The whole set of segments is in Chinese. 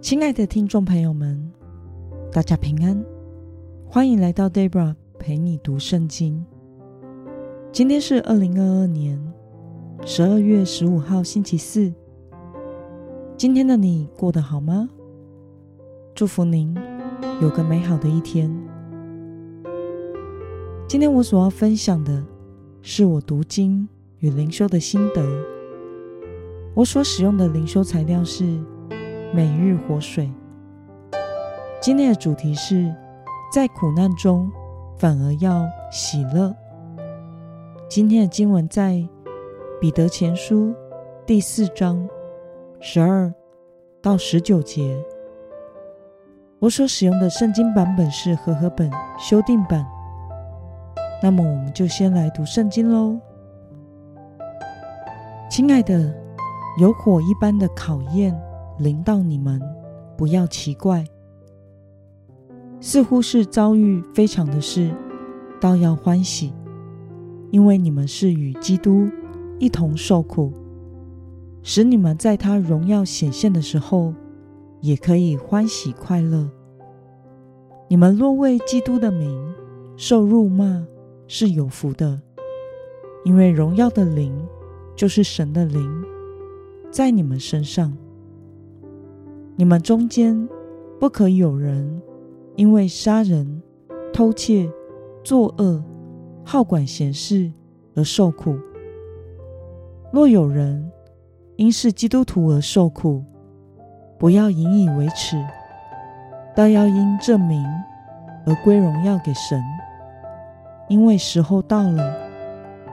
亲爱的听众朋友们，大家平安，欢迎来到 Debra 陪你读圣经。今天是二零二二年十二月十五号，星期四。今天的你过得好吗？祝福您有个美好的一天。今天我所要分享的是我读经与灵修的心得。我所使用的灵修材料是。每日活水。今天的主题是在苦难中反而要喜乐。今天的经文在彼得前书第四章十二到十九节。我所使用的圣经版本是和合本修订版。那么，我们就先来读圣经喽。亲爱的，有火一般的考验。临到你们，不要奇怪，似乎是遭遇非常的事，倒要欢喜，因为你们是与基督一同受苦，使你们在他荣耀显现的时候，也可以欢喜快乐。你们若为基督的名受辱骂，是有福的，因为荣耀的灵就是神的灵，在你们身上。你们中间不可有人因为杀人、偷窃、作恶、好管闲事而受苦。若有人因是基督徒而受苦，不要引以为耻，倒要因这名而归荣耀给神。因为时候到了，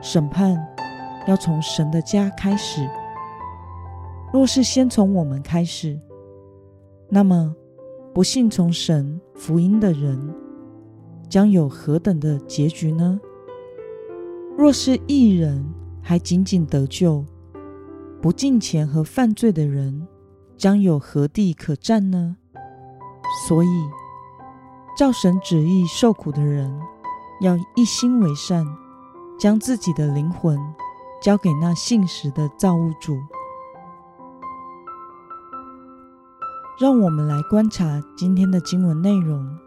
审判要从神的家开始。若是先从我们开始，那么，不信从神福音的人，将有何等的结局呢？若是一人还仅仅得救，不敬虔和犯罪的人，将有何地可站呢？所以，照神旨意受苦的人，要一心为善，将自己的灵魂交给那信实的造物主。让我们来观察今天的经文内容。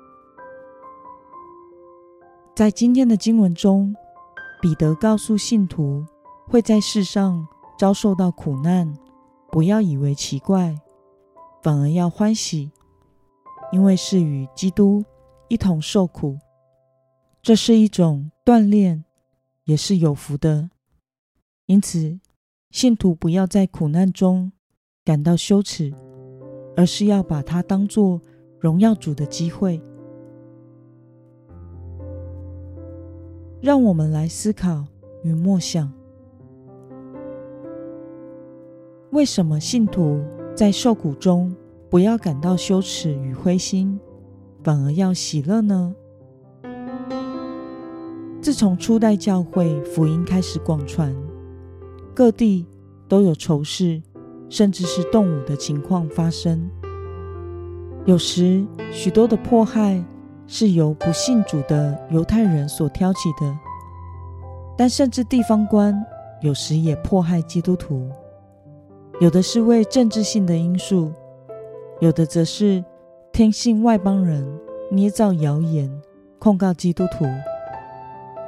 在今天的经文中，彼得告诉信徒会在世上遭受到苦难，不要以为奇怪，反而要欢喜，因为是与基督一同受苦。这是一种锻炼，也是有福的。因此，信徒不要在苦难中感到羞耻。而是要把它当作荣耀主的机会。让我们来思考与默想：为什么信徒在受苦中不要感到羞耻与灰心，反而要喜乐呢？自从初代教会福音开始广传，各地都有仇视。甚至是动武的情况发生。有时，许多的迫害是由不信主的犹太人所挑起的，但甚至地方官有时也迫害基督徒。有的是为政治性的因素，有的则是听信外邦人捏造谣言控告基督徒，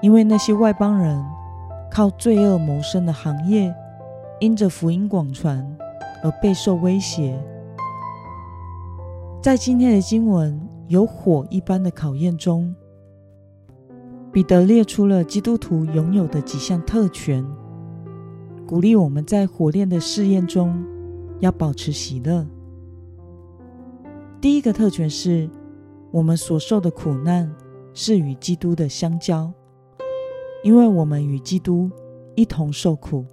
因为那些外邦人靠罪恶谋生的行业，因着福音广传。而备受威胁。在今天的经文有火一般的考验中，彼得列出了基督徒拥有的几项特权，鼓励我们在火炼的试验中要保持喜乐。第一个特权是，我们所受的苦难是与基督的相交，因为我们与基督一同受苦。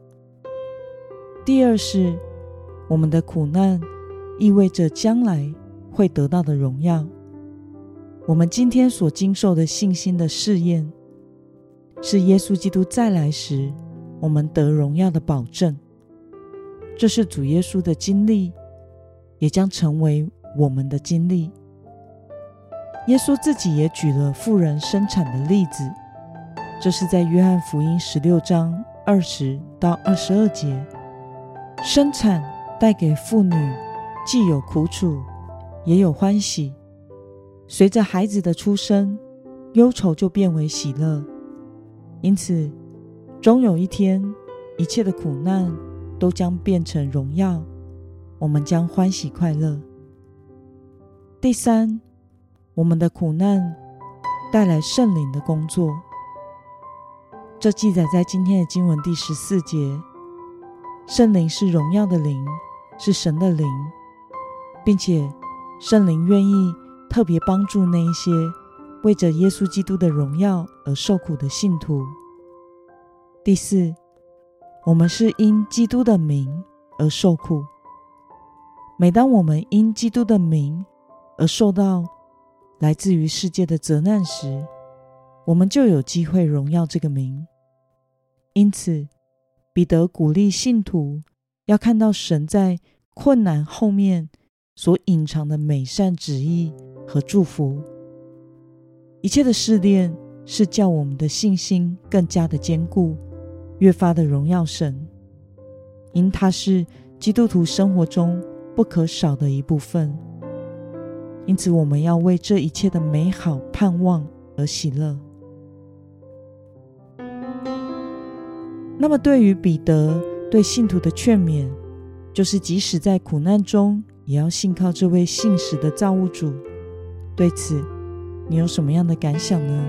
第二是。我们的苦难意味着将来会得到的荣耀。我们今天所经受的信心的试验，是耶稣基督再来时我们得荣耀的保证。这是主耶稣的经历，也将成为我们的经历。耶稣自己也举了富人生产的例子，这是在约翰福音十六章二十到二十二节，生产。带给妇女既有苦楚，也有欢喜。随着孩子的出生，忧愁就变为喜乐。因此，终有一天，一切的苦难都将变成荣耀，我们将欢喜快乐。第三，我们的苦难带来圣灵的工作。这记载在今天的经文第十四节。圣灵是荣耀的灵，是神的灵，并且圣灵愿意特别帮助那一些为着耶稣基督的荣耀而受苦的信徒。第四，我们是因基督的名而受苦。每当我们因基督的名而受到来自于世界的责难时，我们就有机会荣耀这个名。因此，彼得鼓励信徒要看到神在困难后面所隐藏的美善旨意和祝福。一切的试炼是叫我们的信心更加的坚固，越发的荣耀神，因它是基督徒生活中不可少的一部分。因此，我们要为这一切的美好盼望而喜乐。那么，对于彼得对信徒的劝勉，就是即使在苦难中，也要信靠这位信实的造物主。对此，你有什么样的感想呢？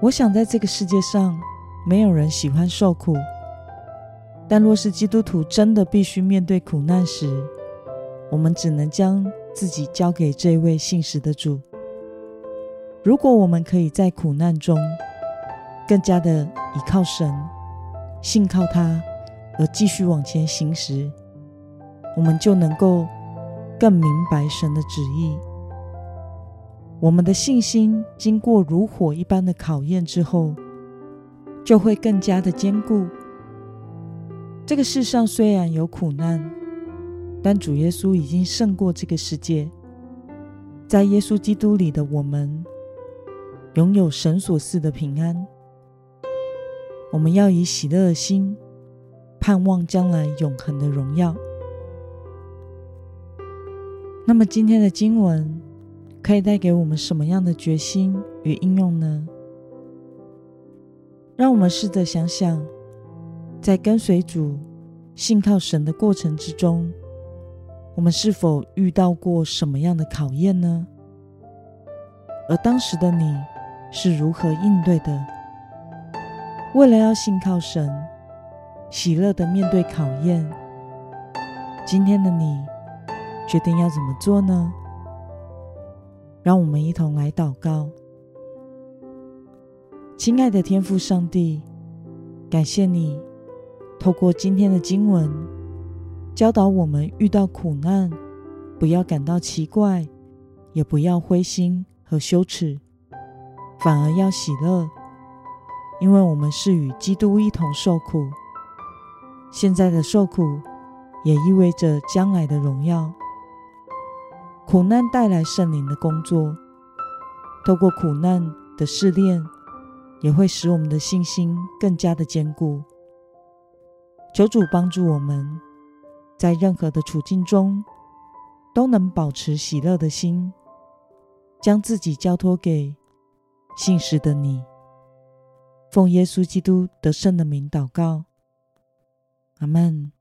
我想，在这个世界上，没有人喜欢受苦，但若是基督徒真的必须面对苦难时，我们只能将自己交给这位信实的主。如果我们可以在苦难中，更加的倚靠神，信靠他，而继续往前行时，我们就能够更明白神的旨意。我们的信心经过如火一般的考验之后，就会更加的坚固。这个世上虽然有苦难，但主耶稣已经胜过这个世界。在耶稣基督里的我们，拥有神所赐的平安。我们要以喜乐的心，盼望将来永恒的荣耀。那么，今天的经文可以带给我们什么样的决心与应用呢？让我们试着想想，在跟随主、信靠神的过程之中，我们是否遇到过什么样的考验呢？而当时的你是如何应对的？为了要信靠神，喜乐的面对考验，今天的你决定要怎么做呢？让我们一同来祷告。亲爱的天父上帝，感谢你透过今天的经文，教导我们遇到苦难，不要感到奇怪，也不要灰心和羞耻，反而要喜乐。因为我们是与基督一同受苦，现在的受苦也意味着将来的荣耀。苦难带来圣灵的工作，透过苦难的试炼，也会使我们的信心更加的坚固。求主帮助我们，在任何的处境中，都能保持喜乐的心，将自己交托给信实的你。奉耶稣基督得胜的名祷告，阿门。